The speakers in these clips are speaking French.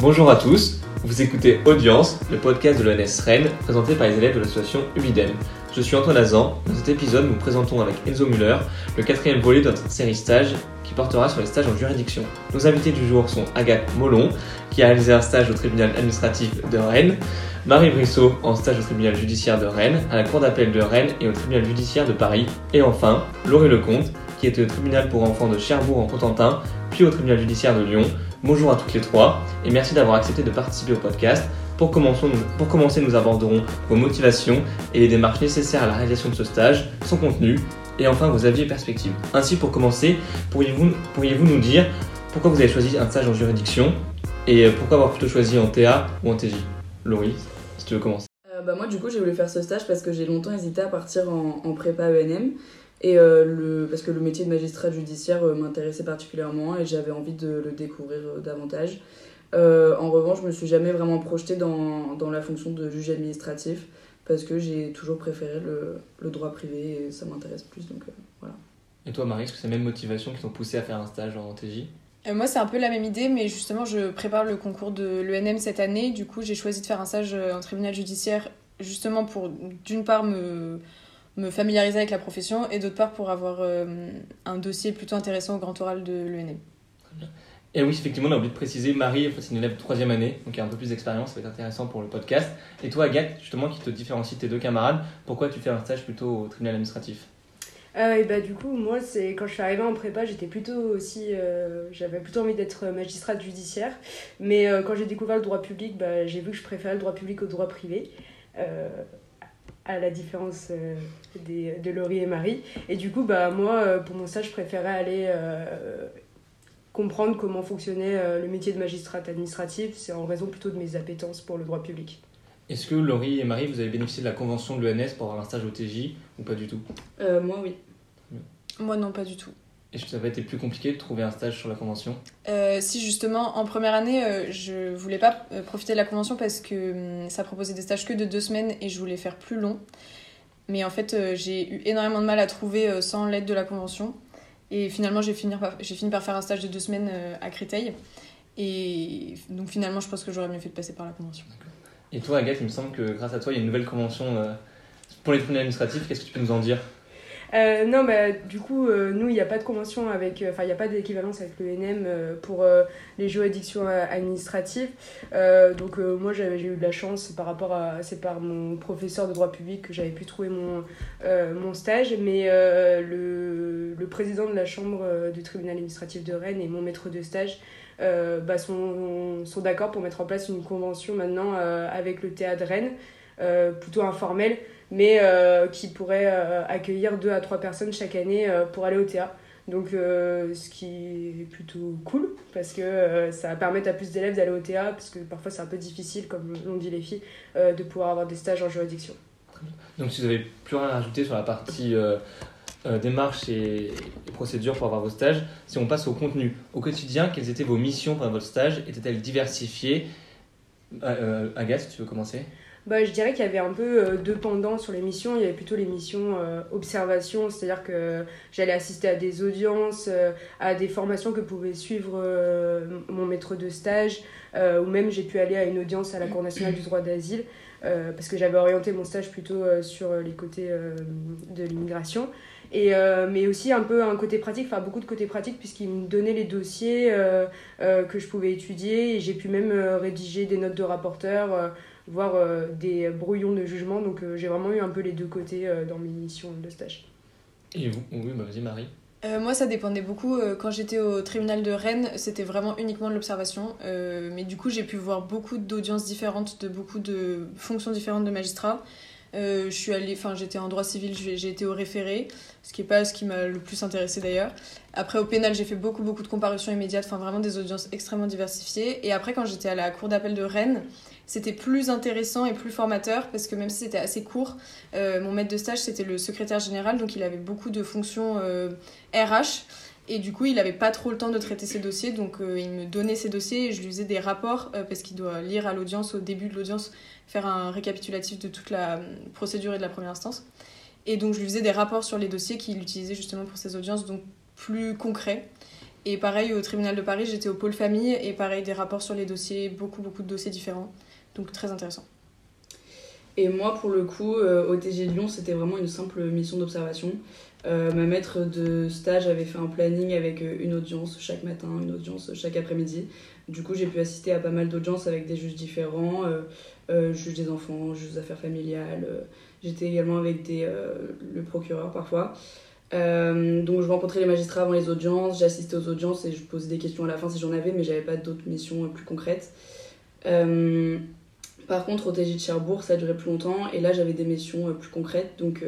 Bonjour à tous, vous écoutez Audience, le podcast de l'ENS Rennes, présenté par les élèves de l'association UBIDEM. Je suis Antoine Azan. Dans cet épisode, nous présentons avec Enzo Muller le quatrième volet de notre série stage qui portera sur les stages en juridiction. Nos invités du jour sont Agathe Molon, qui a réalisé un stage au tribunal administratif de Rennes, Marie Brissot en stage au tribunal judiciaire de Rennes, à la cour d'appel de Rennes et au tribunal judiciaire de Paris, et enfin Laurie Lecomte, qui était au tribunal pour enfants de Cherbourg en Cotentin, puis au tribunal judiciaire de Lyon. Bonjour à toutes les trois et merci d'avoir accepté de participer au podcast. Pour commencer, nous, aborderons vos motivations et les démarches nécessaires à la réalisation de ce stage, son contenu et enfin vos avis et perspectives. Ainsi, pour commencer, pourriez-vous pourriez nous dire pourquoi vous avez choisi un stage en juridiction et pourquoi avoir plutôt choisi en TA ou en TJ Laurie, si tu veux commencer. Euh, bah moi, du coup, j'ai voulu faire ce stage parce que j'ai longtemps hésité à partir en prépa ENM. Et euh, le, parce que le métier de magistrat judiciaire euh, m'intéressait particulièrement et j'avais envie de le découvrir euh, davantage. en revanche, je me suis jamais vraiment projetée dans, dans la fonction de juge administratif parce que j'ai toujours préféré le, le, droit privé et ça m'intéresse plus. Donc voilà. Et toi, Marie, est-ce que c'est la même motivation qui t'ont poussé à faire un stage en TJ moi, c'est un peu la même idée, mais justement, je prépare le concours de l'ENM cette année. Du coup, j'ai choisi de faire un stage en tribunal judiciaire, justement pour, d'une part, me, me familiariser avec la profession et d'autre part pour avoir euh, un dossier plutôt intéressant au grand oral de l'ENM. Et oui, effectivement, on a oublié de préciser, Marie, c'est une élève de troisième année, donc il a un peu plus d'expérience, ça va être intéressant pour le podcast. Et toi, Agathe, justement, qui te différencie de tes deux camarades, pourquoi tu fais un stage plutôt au tribunal administratif? Euh, et bah du coup moi c'est quand je suis arrivée en prépa j'étais plutôt aussi euh, j'avais plutôt envie d'être magistrate judiciaire mais euh, quand j'ai découvert le droit public bah, j'ai vu que je préférais le droit public au droit privé à la différence euh, des, de Laurie et Marie. Et du coup, bah, moi, euh, pour mon stage, je préférais aller euh, comprendre comment fonctionnait le métier de magistrate administrative. C'est en raison plutôt de mes appétences pour le droit public. Est-ce que Laurie et Marie, vous avez bénéficié de la convention de l'ENS pour avoir un stage au TJ ou pas du tout? Moi, oui. Moi, non, pas du tout. Est-ce que ça va été plus compliqué de trouver un stage sur la convention euh, Si justement, en première année, euh, je voulais pas euh, profiter de la convention parce que hum, ça proposait des stages que de deux semaines et je voulais faire plus long. Mais en fait, j'ai eu énormément de mal à trouver sans l'aide de la convention. Et finalement, j'ai fini, par, fini par faire un stage de deux semaines à Créteil. Et donc finalement, je pense que j'aurais mieux fait de passer par la convention. Et toi, Agathe, il me semble que grâce à toi, il y a une nouvelle convention pour les tribunaux administratifs. Qu'est-ce que tu peux nous en dire? Euh, non, bah, du coup, euh, nous, il n'y a pas de convention avec. Euh, enfin, il n'y a pas d'équivalence avec l'ENM pour les juridictions administratives. donc, moi, j'ai eu de la chance par rapport à. C'est par mon professeur de droit public que j'avais pu trouver mon, mon stage. Mais le, le, président de la chambre du tribunal administratif de Rennes et mon maître de stage. bah, sont, sont d'accord pour mettre en place une convention maintenant avec le théâtre Rennes, plutôt informelle, mais euh, qui pourrait euh, accueillir deux à trois personnes chaque année euh, pour aller au théâtre. Donc, ce qui est plutôt cool parce que ça va permettre à plus d'élèves d'aller au théâtre parce que parfois c'est un peu difficile, comme l'ont dit les filles, de pouvoir avoir des stages en juridiction. Donc, si vous n'avez plus rien à rajouter sur la partie démarche et, procédure pour avoir vos stages, si on passe au contenu, au quotidien, quelles étaient vos missions pendant votre stage? Étaient-elles diversifiées? Agathe, tu veux commencer? Bah, je dirais qu'il y avait un peu euh, deux pendants sur les missions. Il y avait plutôt les missions euh, observation, c'est-à-dire que j'allais assister à des audiences, euh, à des formations que pouvait suivre mon maître de stage, ou même j'ai pu aller à une audience à la Cour nationale du droit d'asile, parce que j'avais orienté mon stage plutôt sur les côtés de l'immigration. Et, mais aussi un peu un côté pratique, enfin beaucoup de côté pratique, puisqu'il me donnait les dossiers que je pouvais étudier, et j'ai pu même rédiger des notes de rapporteur voire euh, des brouillons de jugement. Donc euh, j'ai vraiment eu un peu les deux côtés euh, dans mes missions de stage. Et vous Oui, bah vas-y Marie. moi, ça dépendait beaucoup. Quand j'étais au tribunal de Rennes, c'était vraiment uniquement de l'observation. mais du coup, j'ai pu voir beaucoup d'audiences différentes, de beaucoup de fonctions différentes de magistrats. je suis allée, enfin, j'étais en droit civil, j'ai été au référé, ce qui n'est pas ce qui m'a le plus intéressé d'ailleurs. Après, au pénal, j'ai fait beaucoup, beaucoup de comparutions immédiates, enfin, vraiment des audiences extrêmement diversifiées. Et après, quand j'étais à la cour d'appel de Rennes, c'était plus intéressant et plus formateur parce que même si c'était assez court, euh, mon maître de stage c'était le secrétaire général, donc il avait beaucoup de fonctions RH. Euh, et du coup, il n'avait pas trop le temps de traiter ses dossiers, donc euh, il me donnait ses dossiers et je lui faisais des rapports parce qu'il doit lire à l'audience, au début de l'audience, faire un récapitulatif de toute la procédure et de la première instance. Et donc je lui faisais des rapports sur les dossiers qu'il utilisait justement pour ses audiences, donc plus concrets. Et pareil, au tribunal de Paris, j'étais au pôle famille et pareil, des rapports sur les dossiers, beaucoup, beaucoup de dossiers différents. Donc très intéressant. Et moi, pour le coup, euh, au TG de Lyon, c'était vraiment une simple mission d'observation. Euh, ma maître de stage avait fait un planning avec euh, une audience chaque matin, une audience chaque après-midi. Du coup, j'ai pu assister à pas mal d'audiences avec des juges différents, euh, juge des enfants, juge des affaires familiales. J'étais également avec des, le procureur parfois. donc je rencontrais les magistrats avant les audiences, j'assistais aux audiences et je posais des questions à la fin si j'en avais, mais j'avais pas d'autres missions plus concrètes. Par contre, au TJ de Cherbourg, ça duré plus longtemps et là j'avais des missions plus concrètes. Donc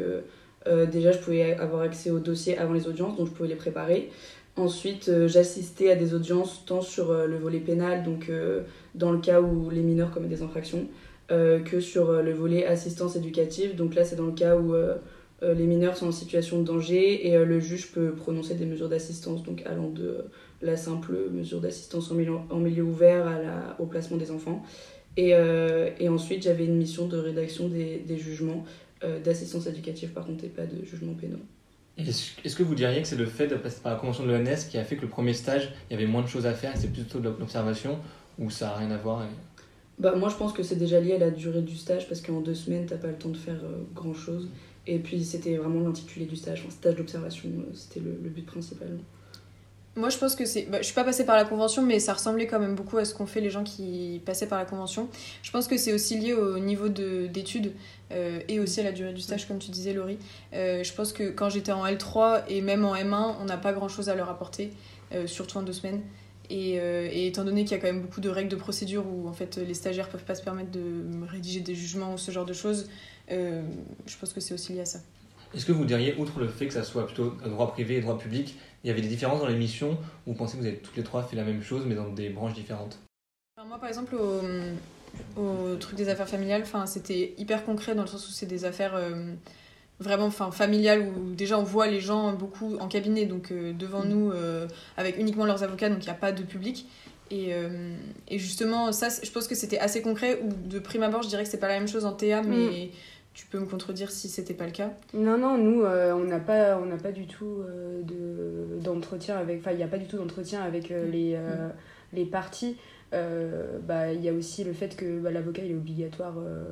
euh, déjà, je pouvais avoir accès aux dossiers avant les audiences, donc je pouvais les préparer. Ensuite, euh, j'assistais à des audiences tant sur euh, le volet pénal, donc dans le cas où les mineurs commettent des infractions, que sur le volet assistance éducative. Donc là, c'est dans le cas où les mineurs sont en situation de danger et le juge peut prononcer des mesures d'assistance, donc allant de la simple mesure d'assistance en milieu, ouvert au placement des enfants. Et, et ensuite, j'avais une mission de rédaction des, des jugements euh, d'assistance éducative par contre et pas de jugement pénal. Est-ce que vous diriez que c'est le fait de passer par la convention de l'ENS qui a fait que le premier stage, il y avait moins de choses à faire c'est plutôt de l'observation ou ça n'a rien à voir bah, Moi je pense que c'est déjà lié à la durée du stage parce qu'en deux semaines t'as pas le temps de faire euh, grand chose. Et puis c'était vraiment l'intitulé du stage, un stage d'observation, euh, c'était le, le, but principal. Moi, je pense que c'est. Bah, je suis pas passée par la convention, mais ça ressemblait quand même beaucoup à ce qu'ont fait les gens qui passaient par la convention. Je pense que c'est aussi lié au niveau d'études euh, et aussi à la durée du stage, comme tu disais, Laurie. Euh, je pense que quand j'étais en L3 et même en M1, on n'a pas grand chose à leur apporter, euh, surtout en deux semaines. Et, et étant donné qu'il y a quand même beaucoup de règles de procédure où en fait les stagiaires peuvent pas se permettre de rédiger des jugements ou ce genre de choses, je pense que c'est aussi lié à ça. Est-ce que vous diriez, outre le fait que ça soit plutôt droit privé et droit public, il y avait des différences dans les missions ou vous pensez que vous avez toutes les trois fait la même chose mais dans des branches différentes? Moi par exemple au, au, truc des affaires familiales, c'était hyper concret dans le sens où c'est des affaires euh, vraiment familiales où déjà on voit les gens beaucoup en cabinet donc euh, devant nous euh, avec uniquement leurs avocats donc il n'y a pas de public. Et, et, justement, ça, je pense que c'était assez concret, ou de prime abord, je dirais que c'est pas la même chose en TA, mais mm. Tu peux me contredire si c'était pas le cas? Non, non, nous, euh, on n'a pas, on pas du tout euh, de, d'entretien avec. Enfin, il n'y a pas du tout d'entretien avec euh, les, mm. les parties. Euh, bah, il y a aussi le fait que bah, l'avocat il est obligatoire euh,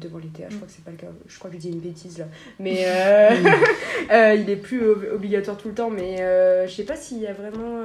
devant les TA. Je crois que c'est pas le cas. Je crois que je dis une bêtise là. Mais euh, il est plus obligatoire tout le temps. Mais je sais pas s'il y a vraiment.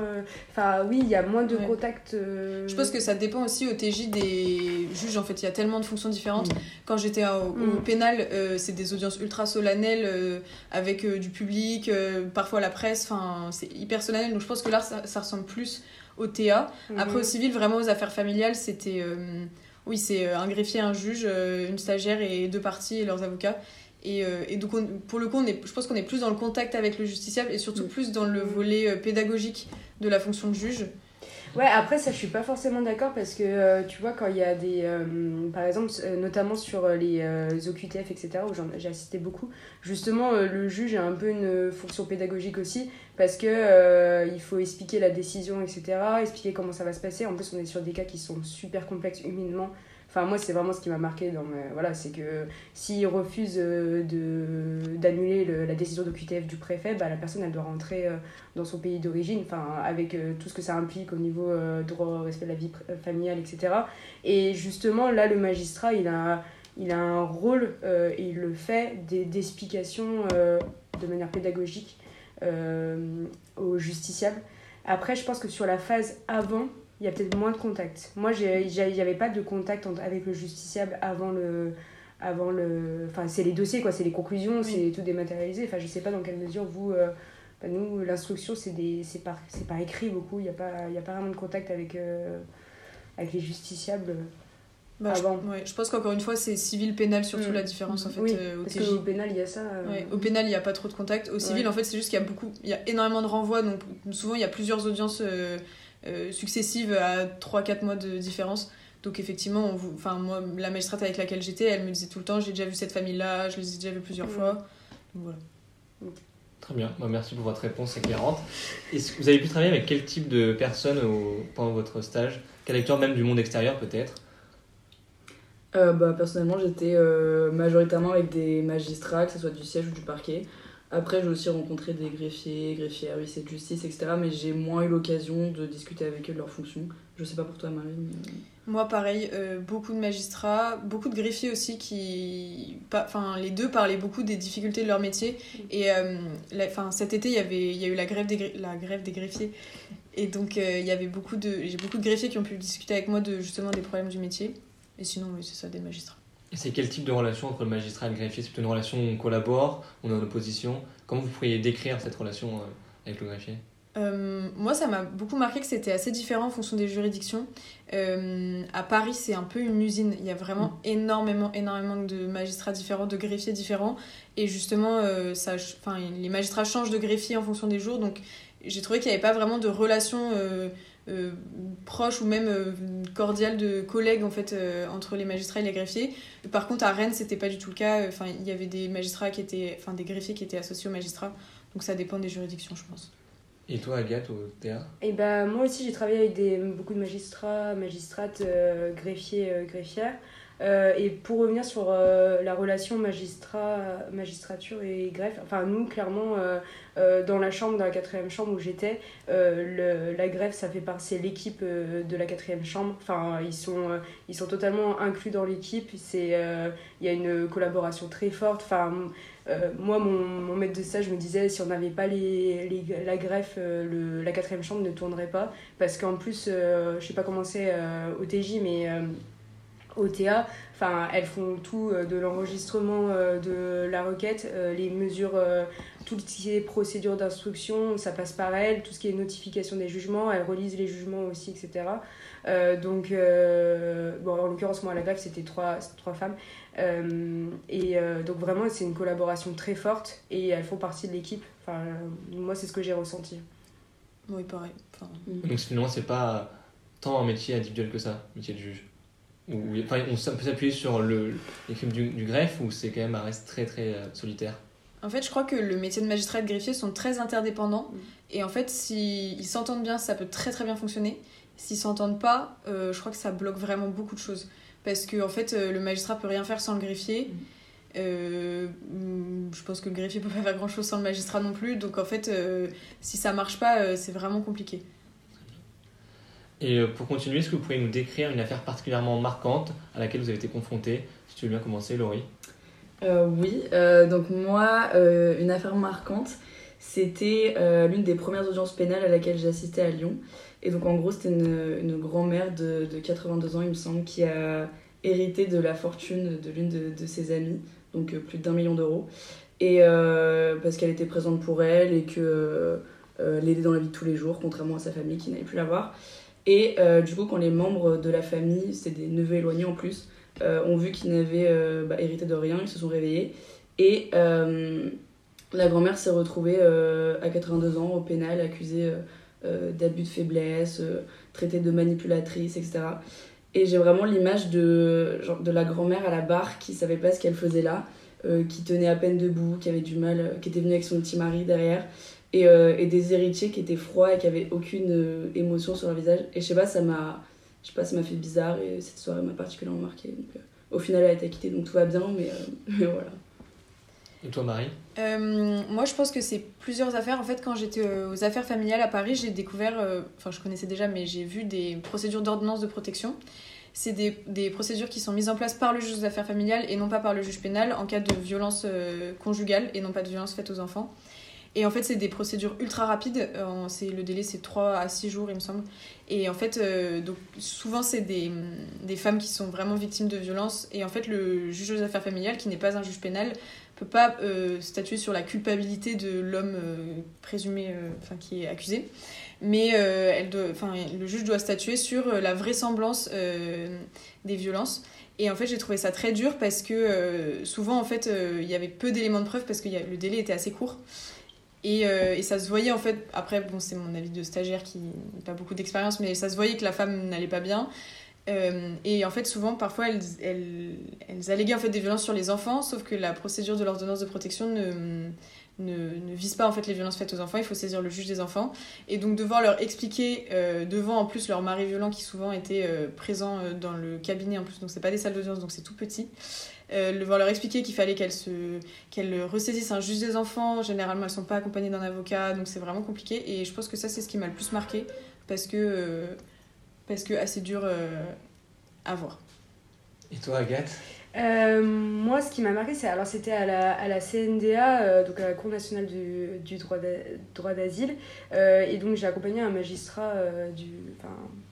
Enfin, oui, il y a moins de contacts. Je pense que ça dépend aussi au TJ des juges. En fait, il y a tellement de fonctions différentes. Mm. Quand j'étais au, mm. pénal, c'est des audiences ultra solennelles avec du public, parfois la presse. Enfin, c'est hyper solennel. Donc je pense que là, ça, ça ressemble plus au TA. Mhm. Après, au civil, vraiment aux affaires familiales, c'était. Euh, oui, c'est euh, un greffier, un juge, euh, une stagiaire et deux parties et leurs avocats. Et, et donc, pour le coup, on est, je pense qu'on est plus dans le contact avec le justiciable et surtout plus dans le volet pédagogique de la fonction de juge. Ouais, après, ça, je suis pas forcément d'accord parce que euh, tu vois, quand il y a des. Euh, par exemple, euh, notamment sur les OQTF, etc., où j'ai assisté beaucoup, justement, le juge a un peu une fonction pédagogique aussi parce que il faut expliquer la décision, etc., expliquer comment ça va se passer. En plus, on est sur des cas qui sont super complexes humainement. Enfin, moi, c'est vraiment ce qui m'a marqué dans Voilà, c'est que s'il refuse euh, d'annuler la décision de QTF du préfet, bah, la personne, elle doit rentrer euh, dans son pays d'origine, enfin, avec euh, tout ce que ça implique au niveau droit respect de la vie familiale, etc. Et justement, là, le magistrat, il a, il a un rôle, et il le fait, d'explication de manière pédagogique aux justiciables. Après, je pense que sur la phase avant, il y a peut-être moins de contact. Moi, il n'y avait pas de contact avec le justiciable avant le. Avant le enfin, c'est les dossiers, quoi, c'est les conclusions, c'est tout dématérialisé. Enfin, je sais pas dans quelle mesure vous. Euh, nous, l'instruction, c'est par, par écrit beaucoup. Il n'y a, pas, a pas vraiment de contact avec, euh, avec les justiciables. Bah, avant. Je, ouais, je pense qu'encore une fois, c'est civil-pénal surtout mm. la différence en fait. Oui, au parce qu'au pénal, il y a ça. au pénal, il n'y a pas trop de contact. Au civil, en fait, c'est juste qu'il y a beaucoup, il y a énormément de renvois, donc souvent il y a plusieurs audiences euh, successives à 3-4 mois de différence. Donc effectivement, on vous... enfin, moi, la magistrate avec laquelle j'étais, elle me disait tout le temps, j'ai déjà vu cette famille-là, je les ai déjà vus plusieurs fois. Donc, voilà. Très bien, bah, merci pour votre réponse éclairante. Est-ce que vous avez pu travailler avec quel type de personnes pendant votre stage? Quel acteur même du monde extérieur peut-être? Euh, bah, Personnellement, j'étais euh, majoritairement avec des magistrats, que ce soit du siège ou du parquet. Après, j'ai aussi rencontré des greffiers, greffiers, huissiers de justice, etc. Mais j'ai moins eu l'occasion de discuter avec eux de leurs fonctions. Je sais pas pour toi, Marie. mais- Moi, pareil, euh, beaucoup de magistrats, beaucoup de greffiers aussi qui. Enfin, les deux parlaient beaucoup des difficultés de leur métier. Et euh, cet été, il y, il y a eu la grève des, la grève des greffiers. Et donc, euh, il y avait beaucoup de. J'ai beaucoup de greffiers qui ont pu discuter avec moi de justement des problèmes du métier. Et sinon, oui, c'est ça, des magistrats. C'est quel type de relation entre le magistrat et le greffier? C'est une relation où on collabore, on est en opposition Comment vous pourriez décrire cette relation euh, avec le greffier? Euh, moi, ça m'a beaucoup marqué que c'était assez différent en fonction des juridictions. Euh, à Paris, c'est un peu une usine. Il y a vraiment énormément, énormément de magistrats différents, de greffiers différents. Et justement, euh, ça, les magistrats changent de greffier en fonction des jours. Donc, j'ai trouvé qu'il n'y avait pas vraiment de relation euh, proche ou même euh, cordiale de collègues en fait, euh, entre les magistrats et les greffiers. Par contre, à Rennes, c'était pas du tout le cas. Enfin, il y avait des magistrats qui étaient, enfin, des greffiers qui étaient associés aux magistrats. Donc, ça dépend des juridictions, je pense. Et toi, Agathe, au théâtre Et bah, moi aussi, j'ai travaillé avec des, beaucoup de magistrats, magistrates, euh, greffiers, euh, greffières. Euh, et pour revenir sur euh, la relation magistrat, magistrature et greffe, enfin nous clairement euh, dans la chambre, dans la quatrième chambre où j'étais, la greffe ça fait partie, c'est l'équipe de la quatrième chambre. Enfin ils sont, ils sont totalement inclus dans l'équipe. C'est, il y a une collaboration très forte. Enfin moi mon, mon maître de stage me disait si on n'avait pas les, les- la greffe, le, la quatrième chambre ne tournerait pas parce qu'en plus je sais pas comment c'est au TJ mais euh, au TA, enfin elles font tout euh, de l'enregistrement euh, de la requête, euh, les mesures, euh, tout ce qui est procédure d'instruction, ça passe par elles, tout ce qui est notification des jugements, elles relisent les jugements aussi, etc. Euh, donc, euh, bon, en l'occurrence, moi, à la greffe, c'était trois, trois femmes. Euh, et euh, donc, vraiment, c'est une collaboration très forte et elles font partie de l'équipe. Enfin, euh, moi, c'est ce que j'ai ressenti. Oui, pareil. Enfin, Donc finalement, c'est pas tant un métier individuel que ça, métier de juge. Ou, enfin, on peut s'appuyer sur le, l'équipe du, du greffe ou c'est quand même un reste très très euh, solitaire? En fait, je crois que le métier de magistrat et de greffier sont très interdépendants. Mm. Et en fait, s'ils s'entendent bien, ça peut très très bien fonctionner. S'ils s'entendent pas, euh, je crois que ça bloque vraiment beaucoup de choses. Parce que en fait, euh, le magistrat peut rien faire sans le greffier. Mm. Euh, mm, je pense que le greffier peut pas faire grand chose sans le magistrat non plus. Donc en fait, euh, si ça marche pas, euh, c'est vraiment compliqué. Et euh, pour continuer, est-ce que vous pourriez nous décrire une affaire particulièrement marquante à laquelle vous avez été confronté Si tu veux bien commencer, Laurie? Euh, oui, euh, donc moi, une affaire marquante, c'était l'une des premières audiences pénales à laquelle j'ai assisté à Lyon. Et donc en gros, c'était une, grand-mère de, de 82 ans, il me semble, qui a hérité de la fortune de l'une de, ses amies, donc plus d'un million d'euros. Et parce qu'elle était présente pour elle et que l'aidait dans la vie de tous les jours, contrairement à sa famille qui n'avait plus la voir. Et euh, du coup, quand les membres de la famille, c'est des neveux éloignés en plus, euh, ont vu qu'ils n'avaient euh, bah, hérité de rien, ils se sont réveillés. Et la grand-mère s'est retrouvée à 82 ans au pénal, accusée d'abus de faiblesse, traitée de manipulatrice, etc. Et j'ai vraiment l'image de, de la grand-mère à la barre qui savait pas ce qu'elle faisait là, qui tenait à peine debout, qui avait du mal, qui était venue avec son petit mari derrière. Et, euh, et des héritiers qui étaient froids et qui avaient aucune euh, émotion sur leur visage. Et je sais pas, ça m'a je sais pas, ça m'a fait bizarre et cette soirée m'a particulièrement marqué. Donc, euh, au final, elle a été acquittée, donc tout va bien, mais, euh, mais voilà. Et toi, Marie? Euh, moi, je pense que c'est plusieurs affaires. En fait, quand j'étais euh, aux affaires familiales à Paris, j'ai découvert, euh, enfin, je connaissais déjà, mais j'ai vu des procédures d'ordonnance de protection. C'est des, des procédures qui sont mises en place par le juge des affaires familiales et non pas par le juge pénal en cas de violence euh, conjugale et non pas de violence faite aux enfants. Et en fait, c'est des procédures ultra rapides. Euh, c'est, le délai, c'est 3 à 6 jours, il me semble. Et en fait, euh, donc, souvent, c'est des, des femmes qui sont vraiment victimes de violences. Et en fait, le juge aux affaires familiales, qui n'est pas un juge pénal, peut pas euh, statuer sur la culpabilité de l'homme présumé, enfin qui est accusé, mais elle doit, le juge doit statuer sur la vraisemblance des violences. Et en fait, j'ai trouvé ça très dur parce que souvent, en fait, il y avait peu d'éléments de preuve parce que le délai était assez court. Et, euh, et ça se voyait en fait, après, bon, c'est mon avis de stagiaire qui n'a pas beaucoup d'expérience, mais ça se voyait que la femme n'allait pas bien. Euh, et en fait, souvent, parfois, elles, elles, elles alléguaient en fait des violences sur les enfants, sauf que la procédure de l'ordonnance de protection ne, ne, ne vise pas en fait les violences faites aux enfants, il faut saisir le juge des enfants. Et donc devoir leur expliquer euh, devant en plus leur mari violent qui souvent était présent dans le cabinet en plus, donc c'est pas des salles d'audience, donc c'est tout petit. Euh, devoir leur expliquer qu'il fallait qu'elles se qu'elles ressaisissent un juge des enfants. Généralement, elles sont pas accompagnées d'un avocat, donc c'est vraiment compliqué. Et je pense que ça, c'est ce qui m'a le plus marqué parce que euh, parce que assez dur euh, à voir. Et toi, Agathe? Euh, moi, ce qui m'a marqué, c'est alors c'était à la, à la CNDA, euh, donc à la Cour nationale du, du droit d'a- droit d'asile, euh, et donc j'ai accompagné un magistrat euh, du,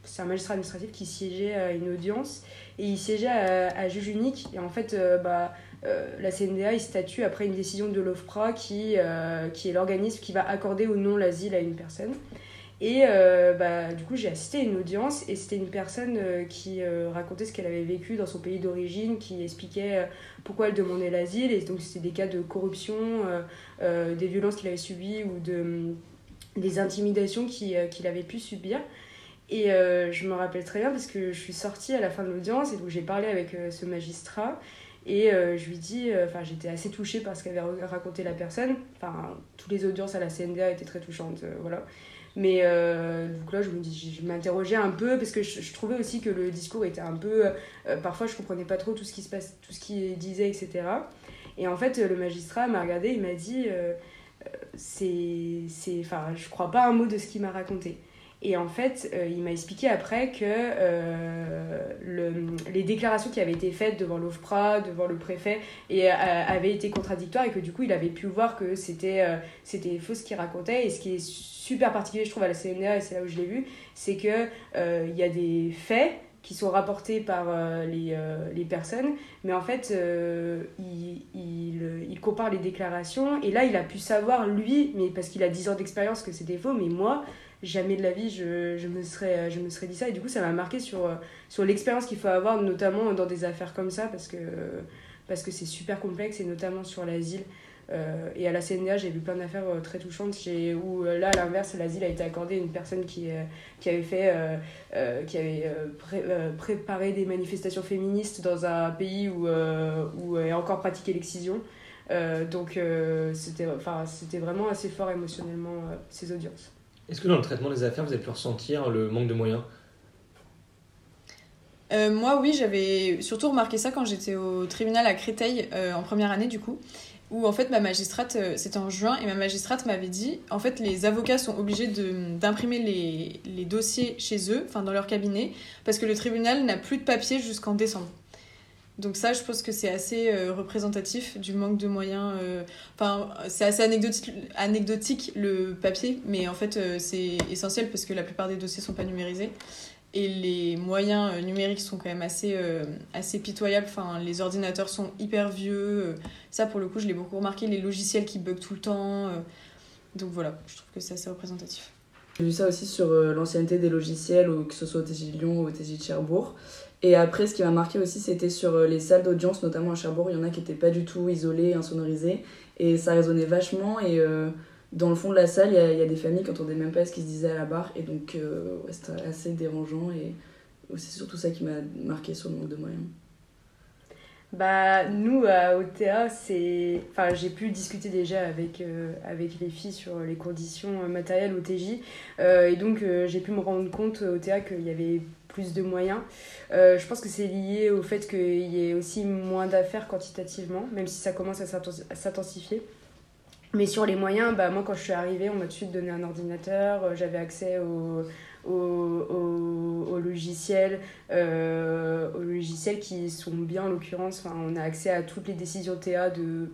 c'est un magistrat administratif qui siégeait à une audience et il siégeait à, juge unique et en fait euh, bah euh, la CNDA il statue après une décision de l'OFPRA qui, euh, qui est l'organisme qui va accorder ou non l'asile à une personne. Et euh, bah, du coup, j'ai assisté à une audience et c'était une personne euh, qui euh, racontait ce qu'elle avait vécu dans son pays d'origine, qui expliquait euh, pourquoi elle demandait l'asile. Et donc, c'était des cas de corruption, euh, euh, des violences qu'il avait subies ou de, des intimidations qu'il euh, qu'il avait pu subir. Et euh, je me rappelle très bien parce que je suis sortie à la fin de l'audience et donc j'ai parlé avec euh, ce magistrat. Et euh, je lui dis, enfin j'étais assez touchée par ce qu'avait ra- raconté la personne. Enfin, toutes les audiences à la CNDA étaient très touchantes, voilà. Mais donc là, je me dis, je m'interrogeais un peu parce que je, trouvais aussi que le discours était un peu. parfois, je comprenais pas trop tout ce qui se passe, tout ce qu'il disait, etc. Et en fait, le magistrat m'a regardé, il m'a dit, c'est, c'est, enfin, je crois pas un mot de ce qu'il m'a raconté. Et en fait, euh, il m'a expliqué après que euh, le, les déclarations qui avaient été faites devant l'OFPRA, devant le préfet, et, euh, avaient été contradictoires et que du coup, il avait pu voir que c'était, faux ce qu'il racontait. Et ce qui est super particulier, je trouve, à la CNDA, et c'est là où je l'ai vu, c'est qu'il il y a des faits qui sont rapportés par les, les personnes, mais en fait, il, il, il compare les déclarations, et là, il a pu savoir, lui, mais parce qu'il a 10 ans d'expérience, que c'était faux, mais moi, jamais de la vie, je, je, me, serais, je me serais dit ça, et du coup, ça m'a marqué sur, euh, sur l'expérience qu'il faut avoir, notamment dans des affaires comme ça, parce que parce que c'est super complexe, et notamment sur l'asile. Euh, et à la CNDA, j'ai vu plein d'affaires euh, très touchantes où euh, là, à l'inverse, l'asile a été accordé à une personne qui, euh, qui avait fait, euh, euh, qui avait euh, pré- euh, préparé des manifestations féministes dans un pays où, euh, où est encore pratiquée l'excision. Euh, donc euh, c'était c'était vraiment assez fort émotionnellement euh, ces audiences. Est-ce que dans le traitement des affaires, vous avez pu ressentir le manque de moyens? Euh, moi, oui, j'avais surtout remarqué ça quand j'étais au tribunal à Créteil euh, en première année, du coup, où en fait ma magistrate, euh, c'était en juin, et ma magistrate m'avait dit en fait, les avocats sont obligés d'imprimer les, les dossiers chez eux, enfin dans leur cabinet, parce que le tribunal n'a plus de papier jusqu'en décembre. Donc ça, je pense que c'est assez euh, représentatif du manque de moyens. euh, Enfin, c'est assez anecdotique, anecdotique le papier, mais en fait, euh, c'est essentiel parce que la plupart des dossiers sont pas numérisés. Et les moyens numériques sont quand même assez, assez pitoyables. Enfin, les ordinateurs sont hyper vieux. Ça, pour le coup, je l'ai beaucoup remarqué. Les logiciels qui bug tout le temps. Donc voilà, je trouve que c'est assez représentatif. J'ai vu ça aussi sur l'ancienneté des logiciels, que ce soit au TJ de Lyon ou au TJ de Cherbourg. Et après, ce qui m'a marqué aussi, c'était sur euh, les salles d'audience, notamment à Cherbourg, il y en a qui n'étaient pas du tout isolées, insonorisées. Et ça résonnait vachement. Et euh, dans le fond de la salle, il y, a- des familles qui n'entendaient même pas ce qui se disait à la barre. Et donc, euh, c'était assez dérangeant. Et c'est surtout ça qui m'a marqué sur le manque de moyens. Bah, nous, à OTA, c'est... Enfin, j'ai pu discuter déjà avec, euh, avec les filles sur les conditions euh, matérielles au TJ. Euh, et donc, euh, j'ai pu me rendre compte au OTA qu'il y avait plus de moyens. Euh, je pense que c'est lié au fait qu'il y ait aussi moins d'affaires quantitativement, même si ça commence à s'inten- à s'intensifier. Mais sur les moyens, bah, moi, quand je suis arrivée, on m'a tout de suite donné un ordinateur. euh, J'avais accès au, au, au, euh, aux logiciels qui sont bien en l'occurrence. Enfin, on a accès à toutes les décisions TA de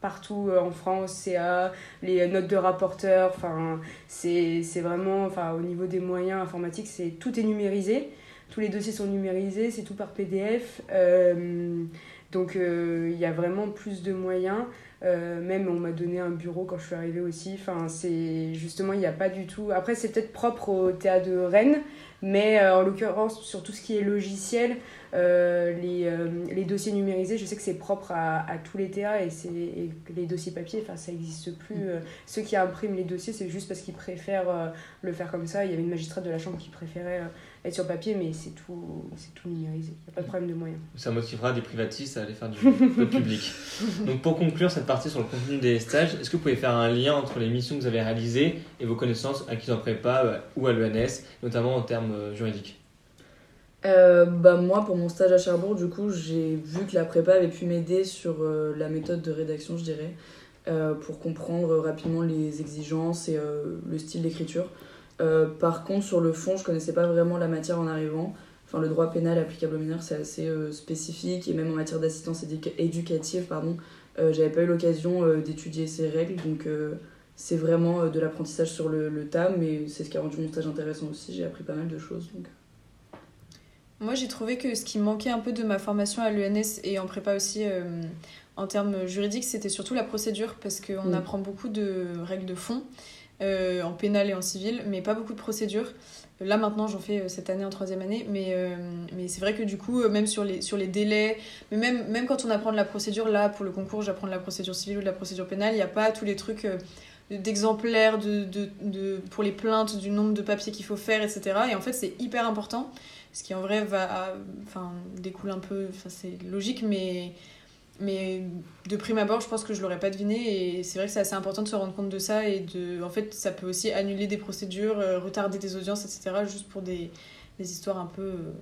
partout euh, en France, CA, les notes de rapporteurs. Enfin, c'est vraiment, enfin, au niveau des moyens informatiques, c'est tout est numérisé. Tous les dossiers sont numérisés, c'est tout par PDF. Euh, donc euh, il y a vraiment plus de moyens. Euh, même on m'a donné un bureau quand je suis arrivée aussi. Enfin, c'est justement, il n'y a pas du tout. Après, c'est peut-être propre au théâtre de Rennes, mais euh, en l'occurrence, sur tout ce qui est logiciel, euh, les, les dossiers numérisés, je sais que c'est propre à, tous les TA et, et les dossiers papier, ça n'existe plus. Ceux qui impriment les dossiers, c'est juste parce qu'ils préfèrent le faire comme ça. Il y avait une magistrate de la chambre qui préférait être sur papier, mais c'est tout, c'est tout numérisé. Il n'y a pas de problème de moyens. Ça motivera des privatistes à aller faire du, public. Donc pour conclure cette partir sur le contenu des stages, est-ce que vous pouvez faire un lien entre les missions que vous avez réalisées et vos connaissances acquises en prépa euh, ou à l'ENS, notamment en termes euh, juridiques? Euh, bah moi, pour mon stage à Cherbourg, du coup, j'ai vu que la prépa avait pu m'aider sur euh, la méthode de rédaction, je dirais, euh, pour comprendre rapidement les exigences et euh, le style d'écriture. Euh, par contre, sur le fond, je connaissais pas vraiment la matière en arrivant. Enfin, le droit pénal applicable aux mineurs, c'est assez euh, spécifique et même en matière d'assistance éduca- éducative, pardon, euh, j'avais pas eu l'occasion euh, d'étudier ces règles, donc c'est vraiment de l'apprentissage sur le, le tas, mais c'est ce qui a rendu mon stage intéressant aussi. J'ai appris pas mal de choses. Donc. Moi, j'ai trouvé que ce qui manquait un peu de ma formation à l'ENS et en prépa aussi en termes juridiques, c'était surtout la procédure parce qu'on Mm. apprend beaucoup de règles de fond euh, en pénal et en civil, mais pas beaucoup de procédures. Là, maintenant, j'en fais euh, cette année en troisième année, mais, euh, mais c'est vrai que du coup, même sur les, sur les délais, mais même, même quand on apprend de la procédure, là, pour le concours, j'apprends de la procédure civile ou de la procédure pénale, il n'y a pas tous les trucs. d'exemplaires de, de, de, pour les plaintes, du nombre de papiers qu'il faut faire, etc. Et en fait, c'est hyper important ce qui en vrai va enfin découle un peu c'est logique mais mais de prime abord je pense que je l'aurais pas deviné et c'est vrai que c'est assez important de se rendre compte de ça et de en fait ça peut aussi annuler des procédures euh, retarder des audiences etc juste pour des, des histoires un peu euh,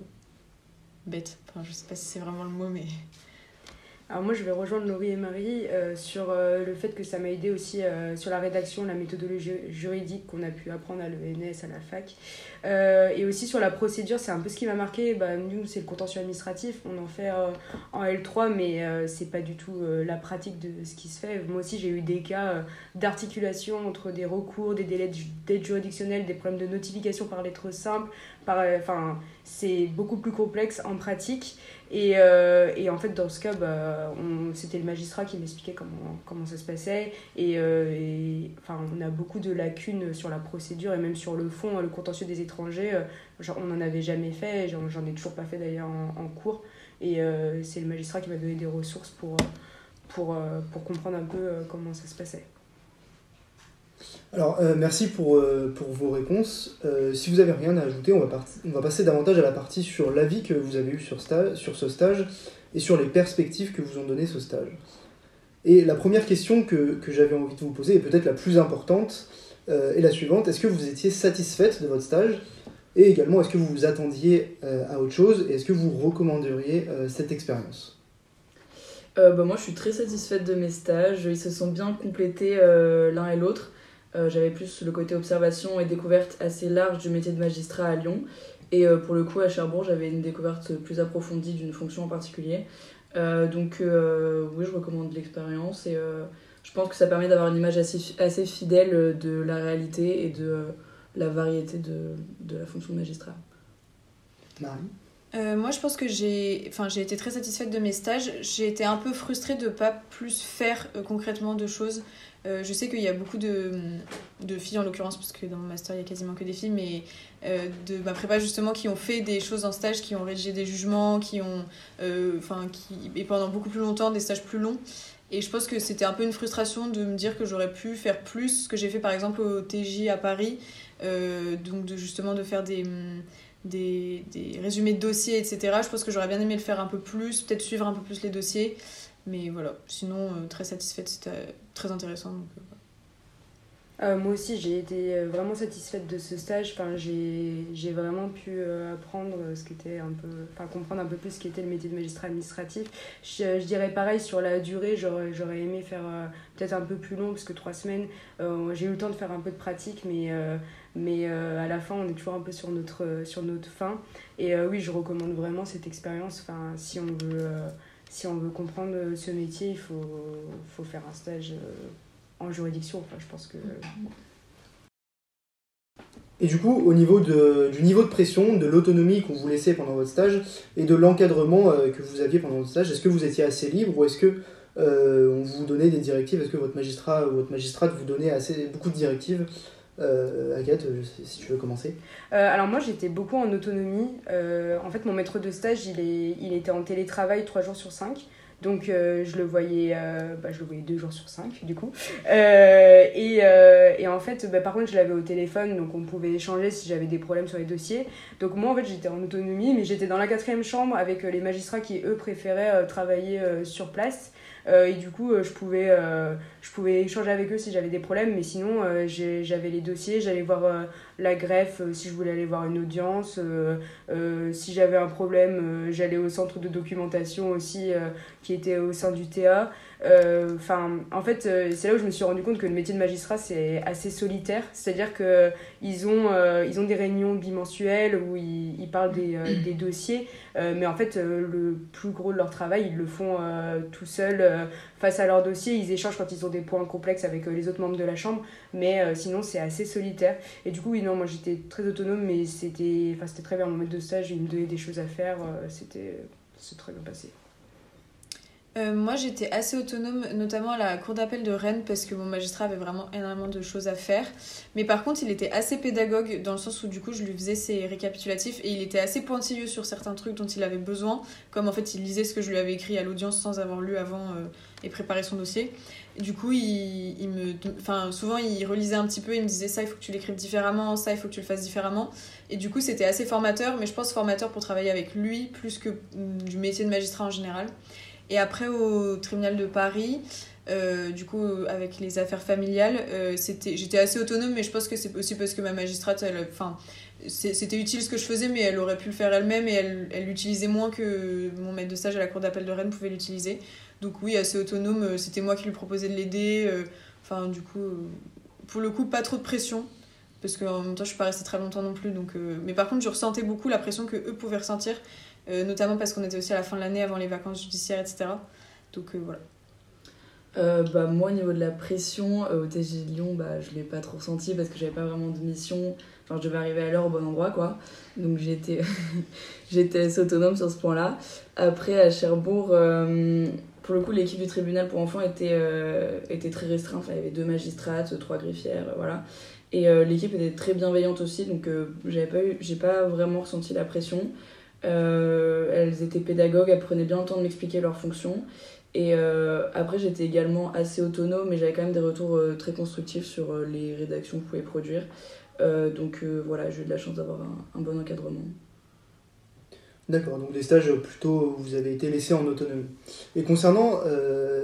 bêtes. Enfin je sais pas si c'est vraiment le mot mais Alors moi je vais rejoindre Laurie et Marie euh, sur euh, le fait que ça m'a aidé aussi euh, sur la rédaction, la méthodologie juridique qu'on a pu apprendre à l'ENS, à la fac. Et aussi sur la procédure, c'est un peu ce qui m'a marqué. Bah, nous c'est le contentieux administratif, on en fait en L3 mais c'est pas du tout la pratique de ce qui se fait. Moi aussi j'ai eu des cas d'articulation entre des recours, des délais d'aide juridictionnelle, des problèmes de notification par lettre simple. Par, enfin, c'est beaucoup plus complexe en pratique. Et, euh, et en fait, dans ce cas, bah, c'était le magistrat qui m'expliquait comment, comment ça se passait. Et, euh, et, enfin, on a beaucoup de lacunes sur la procédure et même sur le fond, le contentieux des étrangers. euh, genre, on n'en avait jamais fait, j'en ai toujours pas fait d'ailleurs en, cours. Et c'est le magistrat qui m'a donné des ressources pour, pour, pour comprendre un peu comment ça se passait. Alors, euh, merci pour, euh, pour vos réponses. Euh, si vous n'avez rien à ajouter, on va, on va passer davantage à la partie sur l'avis que vous avez eu sur, ce stage et sur les perspectives que vous ont donné ce stage. Et la première question que, que j'avais envie de vous poser, et peut-être la plus importante, est la suivante. Est-ce que vous étiez satisfaite de votre stage? Et également, est-ce que vous vous attendiez à autre chose Et est-ce que vous recommanderiez cette expérience? Bah, moi, je suis très satisfaite de mes stages. Ils se sont bien complétés l'un et l'autre. Euh, J'avais plus le côté observation et découverte assez large du métier de magistrat à Lyon. Et euh, pour le coup, à Cherbourg, j'avais une découverte plus approfondie d'une fonction en particulier. Euh, donc, euh, oui, je recommande l'expérience. Et euh, je pense que ça permet d'avoir une image assez, assez fidèle de la réalité et de euh, la variété de, de la fonction de magistrat. Marie? Euh, moi, je pense que j'ai enfin, j'ai été très satisfaite de mes stages. J'ai été un peu frustrée de ne pas plus faire euh, concrètement de choses. Euh, je sais qu'il y a beaucoup de, de filles, en l'occurrence, parce que dans mon master, il y a quasiment que des filles, mais euh, de ma prépa, justement, qui ont fait des choses en stage, qui ont rédigé des jugements, qui ont. euh, Enfin, qui. Et pendant beaucoup plus longtemps, des stages plus longs. Et je pense que c'était un peu une frustration de me dire que j'aurais pu faire plus, ce que j'ai fait par exemple au TJ à Paris, donc de, justement de faire des des, des résumés de dossiers, etc. Je pense que j'aurais bien aimé le faire un peu plus, peut-être suivre un peu plus les dossiers. Mais voilà, sinon, euh, très satisfaite, c'était très intéressant. Donc, euh, Euh, moi aussi, j'ai été euh, vraiment satisfaite de ce stage. Enfin, j'ai vraiment pu euh, apprendre ce qu'était un peu, enfin comprendre un peu plus ce qu'était le métier de magistrat administratif. Je, dirais pareil sur la durée. J'aurais aimé faire euh, peut-être un peu plus long parce que trois semaines. euh, j'ai eu le temps de faire un peu de pratique, mais euh, mais euh, à la fin, on est toujours un peu sur notre sur notre fin. Et euh, oui, je recommande vraiment cette expérience. Enfin, si on veut euh, si on veut comprendre ce métier, il faut faut faire un stage. euh, en juridiction, enfin, je pense que Et du coup, au niveau de, du niveau de pression, de l'autonomie qu'on vous laissait pendant votre stage et de l'encadrement euh, que vous aviez pendant votre stage, est-ce que vous étiez assez libre ou est-ce que euh, on vous donnait des directives? Est-ce que votre magistrat ou votre magistrate vous donnait assez, beaucoup de directives? Euh, Agathe, si tu veux commencer. Euh, alors moi j'étais beaucoup en autonomie. Euh, en fait mon maître de stage il, est, il était en télétravail 3 jours sur 5. Donc je le voyais bah, je le voyais deux jours sur cinq du coup. et, et en fait bah, par contre je l'avais au téléphone donc on pouvait échanger si j'avais des problèmes sur les dossiers. Donc moi en fait j'étais en autonomie mais j'étais dans la quatrième chambre avec les magistrats qui eux préféraient travailler sur place. Euh, et du coup, euh, je, pouvais, euh, je pouvais échanger avec eux si j'avais des problèmes, mais sinon, j'avais les dossiers, j'allais voir la greffe si je voulais aller voir une audience. si j'avais un problème, j'allais au centre de documentation aussi qui était au sein du TA. Enfin, en fait, c'est là où je me suis rendu compte que le métier de magistrat, c'est assez solitaire. C'est-à-dire qu'ils ont, ils ont des réunions bimensuelles où ils, ils parlent des, dossiers, mais en fait, le plus gros de leur travail, ils le font tout seuls euh, face à leur dossier. Ils échangent quand ils ont des points complexes avec euh, les autres membres de la chambre, mais euh, sinon c'est assez solitaire. Et du coup, non, moi j'étais très autonome, mais c'était très bien. Mon maître de stage, il me donnait des choses à faire, c'était très bien passé. Euh, moi, j'étais assez autonome, notamment à la cour d'appel de Rennes, parce que mon magistrat avait vraiment énormément de choses à faire. Mais par contre, il était assez pédagogue, dans le sens où du coup, je lui faisais ses récapitulatifs, et il était assez pointilleux sur certains trucs dont il avait besoin, comme en fait, il lisait ce que je lui avais écrit à l'audience sans avoir lu avant euh, et préparé son dossier. du coup, il, il, me, enfin, souvent, il relisait un petit peu, il me disait ça, il faut que tu l'écrives différemment, ça, il faut que tu le fasses différemment. Et du coup, c'était assez formateur, mais je pense formateur pour travailler avec lui, plus que mm, du métier de magistrat en général. Et après, au tribunal de Paris, euh, du coup, avec les affaires familiales, euh, j'étais assez autonome, mais je pense que c'est aussi parce que ma magistrate, c'était utile ce que je faisais, mais elle aurait pu le faire elle-même et elle, elle l'utilisait moins que mon maître de stage à la cour d'appel de Rennes pouvait l'utiliser. Donc oui, assez autonome, euh, c'était moi qui lui proposais de l'aider. Enfin, du coup, pour le coup, pas trop de pression. Parce qu'en même temps, je suis pas restée très longtemps non plus. Donc, mais par contre, je ressentais beaucoup la pression que eux pouvaient ressentir euh, notamment parce qu'on était aussi à la fin de l'année avant les vacances judiciaires, etc. Donc euh, voilà. Euh, bah, moi, au niveau de la pression, au TG de Lyon, bah, je ne l'ai pas trop ressenti parce que j'avais pas vraiment de mission. Enfin, je devais arriver à l'heure au bon endroit, quoi. Donc j'étais, j'étais assez autonome sur ce point-là. Après, à Cherbourg, pour le coup, l'équipe du tribunal pour enfants était, était très restreinte. il y avait deux magistrates, trois greffières, voilà. Et l'équipe était très bienveillante aussi, donc j'avais pas eu, j'ai pas vraiment ressenti la pression. Euh, elles étaient pédagogues, elles prenaient bien le temps de m'expliquer leurs fonctions. Et euh, après, j'étais également assez autonome, mais j'avais quand même des retours euh, très constructifs sur les rédactions que je pouvais produire. donc voilà, j'ai eu de la chance d'avoir un, bon encadrement. D'accord, donc des stages plutôt où vous avez été laissé en autonomie. Et concernant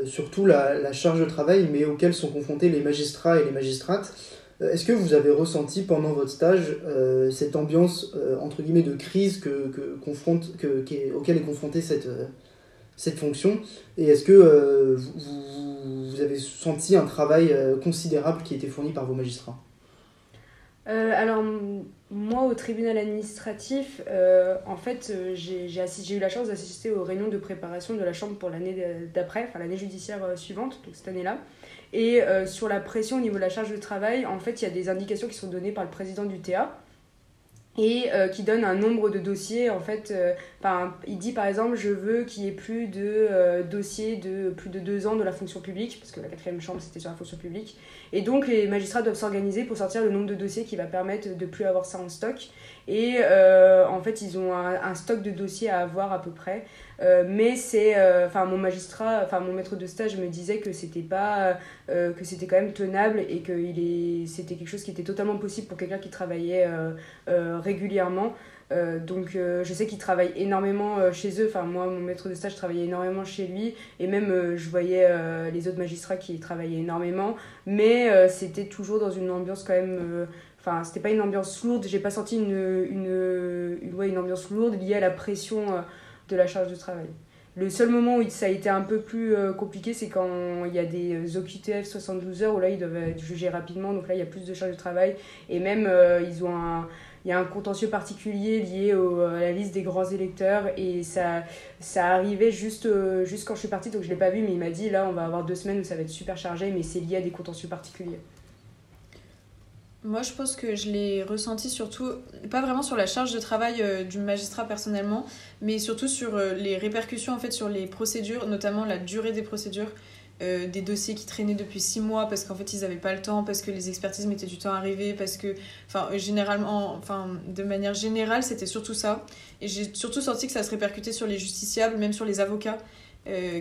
surtout la, la, charge de travail, mais auxquelles sont confrontés les magistrats et les magistrates, euh, est-ce que vous avez ressenti pendant votre stage euh, cette ambiance euh, entre guillemets de crise que, que confronte, que, auquel est confrontée cette, cette fonction? Et est-ce que vous, vous, avez senti un travail considérable qui était fourni par vos magistrats? Alors, moi, au tribunal administratif, en fait, j'ai eu la chance d'assister aux réunions de préparation de la Chambre pour l'année d'après, enfin l'année judiciaire suivante, donc cette année-là. Et euh, sur la pression au niveau de la charge de travail, en fait, il y a des indications qui sont données par le président du TA et euh, qui donne un nombre de dossiers. En fait, euh, il dit par exemple, je veux qu'il y ait plus de dossiers de plus de deux ans de la fonction publique, parce que la quatrième chambre c'était sur la fonction publique. Et donc les magistrats doivent s'organiser pour sortir le nombre de dossiers qui va permettre de plus avoir ça en stock. Et en fait, ils ont un, stock de dossiers à avoir à peu près. Euh, mais c'est, euh, enfin mon magistrat, enfin mon maître de stage me disait que c'était pas, euh, que c'était quand même tenable et que c'était quelque chose qui était totalement possible pour quelqu'un qui travaillait régulièrement. donc je sais qu'il travaille énormément chez eux. Enfin moi mon maître de stage travaillait énormément chez lui et même je voyais les autres magistrats qui travaillaient énormément. Mais c'était toujours dans une ambiance quand même enfin c'était pas une ambiance lourde j'ai pas senti une une, une, ambiance lourde liée à la pression de la charge de travail. Le seul moment où ça a été un peu plus euh, compliqué, c'est quand il y a des euh, OQTF 72 heures où là ils doivent être jugés rapidement, donc là il y a plus de charge de travail. Et même euh, ils ont un, il y a un contentieux particulier lié à la liste des grands électeurs et ça, ça arrivait juste, juste quand je suis partie, donc je l'ai pas vu, mais il m'a dit là on va avoir deux semaines où ça va être super chargé, mais c'est lié à des contentieux particuliers. Moi, je pense que je l'ai ressenti surtout, pas vraiment sur la charge de travail euh, du magistrat personnellement, mais surtout sur euh, les répercussions en fait sur les procédures, notamment la durée des procédures, euh, des dossiers qui traînaient depuis six mois parce qu'en fait ils n'avaient pas le temps, parce que les expertises mettaient du temps à arriver, parce que, enfin, généralement, enfin, de manière générale, c'était surtout ça. Et j'ai surtout senti que ça se répercutait sur les justiciables, même sur les avocats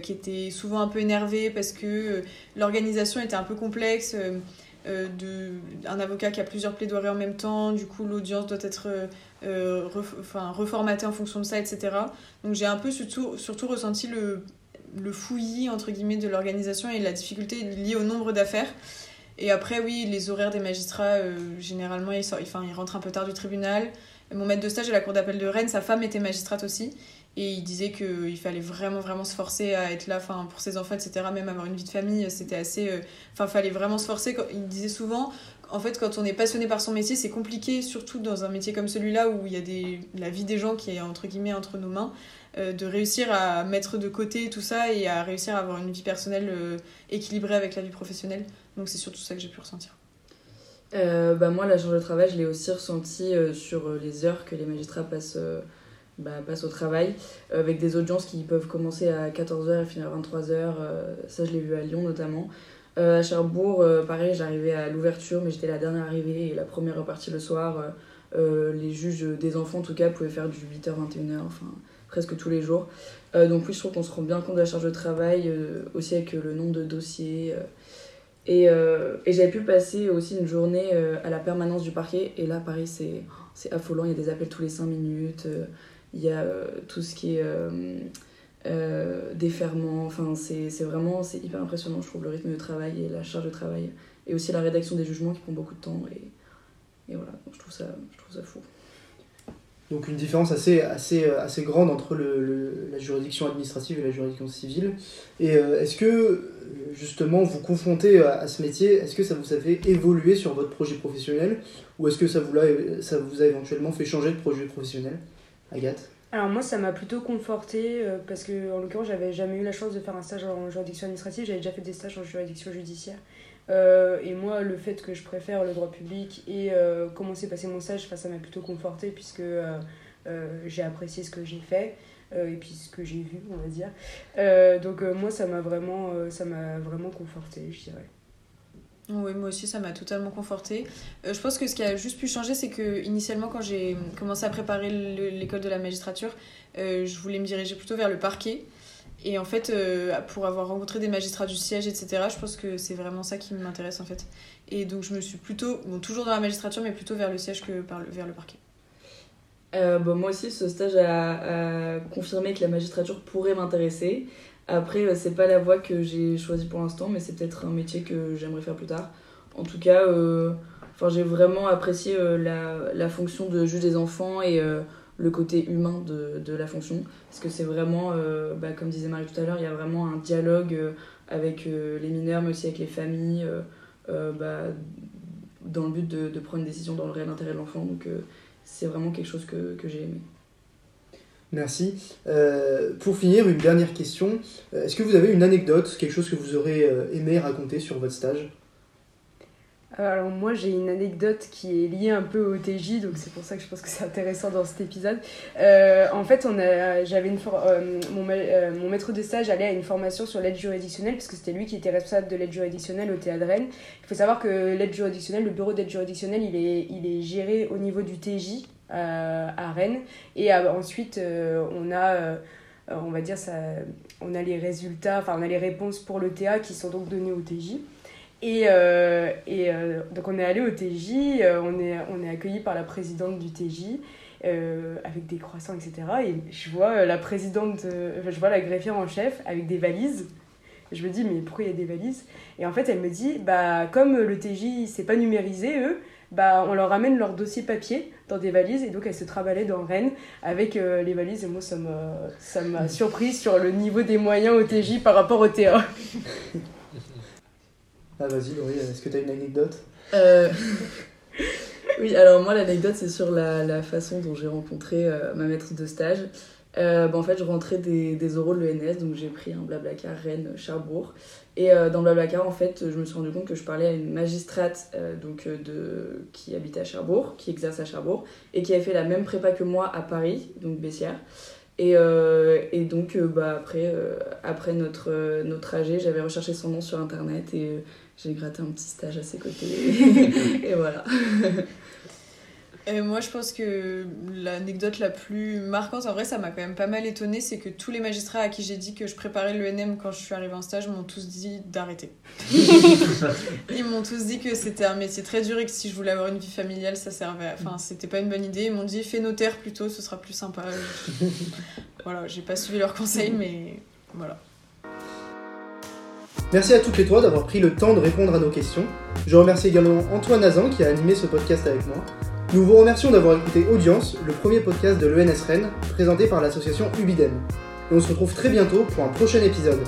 qui était souvent un peu énervé parce que l'organisation était un peu complexe. De, un avocat qui a plusieurs plaidoiries en même temps, du coup l'audience doit être enfin, reformatée en fonction de ça, etc. Donc j'ai un peu surtout, surtout ressenti le, le fouillis entre guillemets de l'organisation et la difficulté liée au nombre d'affaires. Et après, oui, les horaires des magistrats, euh, généralement, ils, enfin, ils rentrent un peu tard du tribunal. Mon maître de stage à la cour d'appel de Rennes, sa femme était magistrate aussi. Et il disait qu'il fallait vraiment, vraiment se forcer à être là pour ses enfants, etc. Même avoir une vie de famille, c'était assez. Euh, enfin, il fallait vraiment se forcer. Il disait souvent, en fait, quand on est passionné par son métier, c'est compliqué, surtout dans un métier comme celui-là où il y a des, la vie des gens qui est entre guillemets entre nos mains. Euh, de réussir à mettre de côté tout ça et à réussir à avoir une vie personnelle euh, équilibrée avec la vie professionnelle. Donc c'est surtout ça que j'ai pu ressentir. Euh, bah moi, la charge de travail, je l'ai aussi ressenti sur les heures que les magistrats passent, bah, passent au travail, avec des audiences qui peuvent commencer à 14h et finir à 23h. ça, je l'ai vu à Lyon notamment. à Cherbourg, pareil, j'arrivais à l'ouverture, mais j'étais la dernière arrivée et la première repartie le soir. les juges des enfants, en tout cas, pouvaient faire du 8h-21h. Enfin, presque tous les jours. Euh, donc oui, je trouve qu'on se rend bien compte de la charge de travail, euh, aussi avec euh, le nombre de dossiers. et, et j'avais pu passer aussi une journée à la permanence du parquet. Et là, pareil, c'est affolant. Il y a des appels tous les 5 minutes. Il y a tout ce qui est déferment. Enfin, c'est, vraiment c'est hyper impressionnant, je trouve, le rythme de travail et la charge de travail. Et aussi la rédaction des jugements qui prend beaucoup de temps. Et, et voilà, donc je trouve ça, je trouve ça fou. Donc une différence assez, assez, euh, assez grande entre le, la juridiction administrative et la juridiction civile. Et euh, est-ce que, euh, justement, vous confrontez à, ce métier, est-ce que ça vous a fait évoluer sur votre projet professionnel? Ou est-ce que ça vous, a, ça vous a éventuellement fait changer de projet professionnel? Agathe alors moi ça m'a plutôt conforté parce que en l'occurrence j'avais jamais eu la chance de faire un stage en juridiction administrative, j'avais déjà fait des stages en juridiction judiciaire. Euh, et moi, le fait que je préfère le droit public et euh, comment s'est passé mon stage, ça m'a plutôt conforté puisque euh, j'ai apprécié ce que j'ai fait et puis ce que j'ai vu, on va dire. donc moi, ça m'a vraiment, ça m'a vraiment conforté, je dirais. Oui, moi aussi, ça m'a totalement conforté. je pense que ce qui a juste pu changer, c'est que initialement, quand j'ai commencé à préparer l'école de la magistrature, je voulais me diriger plutôt vers le parquet. Et en fait, euh, pour avoir rencontré des magistrats du siège, etc., je pense que c'est vraiment ça qui m'intéresse en fait. Et donc je me suis plutôt, bon, toujours dans la magistrature, mais plutôt vers le siège que par le, vers le parquet. Euh, bon, moi aussi, ce stage a, confirmé que la magistrature pourrait m'intéresser. Après, euh, c'est pas la voie que j'ai choisie pour l'instant, mais c'est peut-être un métier que j'aimerais faire plus tard. En tout cas, enfin, j'ai vraiment apprécié la, la, fonction de juge des enfants et le côté humain de, la fonction. Parce que c'est vraiment, euh, bah, comme disait Marie tout à l'heure, il y a vraiment un dialogue euh, avec euh, les mineurs, mais aussi avec les familles, bah, dans le but de, prendre une décision dans le réel intérêt de l'enfant. Donc c'est vraiment quelque chose que j'ai aimé. Merci. pour finir, une dernière question. Est-ce que vous avez une anecdote, quelque chose que vous aurez aimé raconter sur votre stage? Euh, alors moi j'ai une anecdote qui est liée un peu au TJ, donc c'est pour ça que je pense que c'est intéressant dans cet épisode. Euh, en fait, j'avais une euh, mon, mon, maître de stage allait à une formation sur l'aide juridictionnelle, puisque c'était lui qui était responsable de l'aide juridictionnelle au théâtre Rennes. Il faut savoir que l'aide juridictionnelle, le bureau d'aide juridictionnelle, il est, il est géré au niveau du TJ à Rennes. Et ensuite, on a on va dire ça, on a les résultats, enfin on a les réponses pour le TA qui sont donc données au TJ. Et, euh, et euh, donc on est allé au TJ, euh, on est, on est accueilli par la présidente du TJ avec des croissants, etc. Et je vois la présidente, je vois la greffière en chef avec des valises. Je me dis, mais pourquoi il y a des valises? Et en fait, elle me dit, bah, comme le TJ, c'est pas numérisé, eux, bah, on leur ramène leur dossier papier dans des valises. Et donc, elle se travaillait dans Rennes avec les valises. Et moi, ça m'a surpris sur le niveau des moyens au TJ par rapport au TA. Ah vas-y Laurie, est-ce que tu as une anecdote? Euh... Oui, alors moi l'anecdote c'est sur la, la, façon dont j'ai rencontré euh, ma maître de stage. Euh, bah, en fait, je rentrais des, des oraux de l'ENS, donc j'ai pris un blablacar Rennes-Charbourg. Et euh, dans blablacar, en fait, je me suis rendu compte que je parlais à une magistrate donc, de, qui habitait à Cherbourg, qui exerce à Cherbourg, et qui avait fait la même prépa que moi à Paris, donc Bessières. Et, et donc, bah, après, après notre, notre trajet, j'avais recherché son nom sur internet et j'ai gratté un petit stage à ses côtés. et voilà. Et moi, je pense que l'anecdote la plus marquante, en vrai, ça m'a quand même pas mal étonnée, c'est que tous les magistrats à qui j'ai dit que je préparais l'ENM quand je suis arrivée en stage m'ont tous dit d'arrêter. Ils m'ont tous dit que c'était un métier très dur et que si je voulais avoir une vie familiale, ça servait. à- Enfin, c'était pas une bonne idée. Ils m'ont dit fais notaire plutôt, ce sera plus sympa. voilà, j'ai pas suivi leurs conseils, mais voilà. Merci à toutes les trois d'avoir pris le temps de répondre à nos questions. Je remercie également Antoine Azan qui a animé ce podcast avec moi. Nous vous remercions d'avoir écouté Audience, le premier podcast de l'ENS Rennes, présenté par l'association Ubidem. Et on se retrouve très bientôt pour un prochain épisode.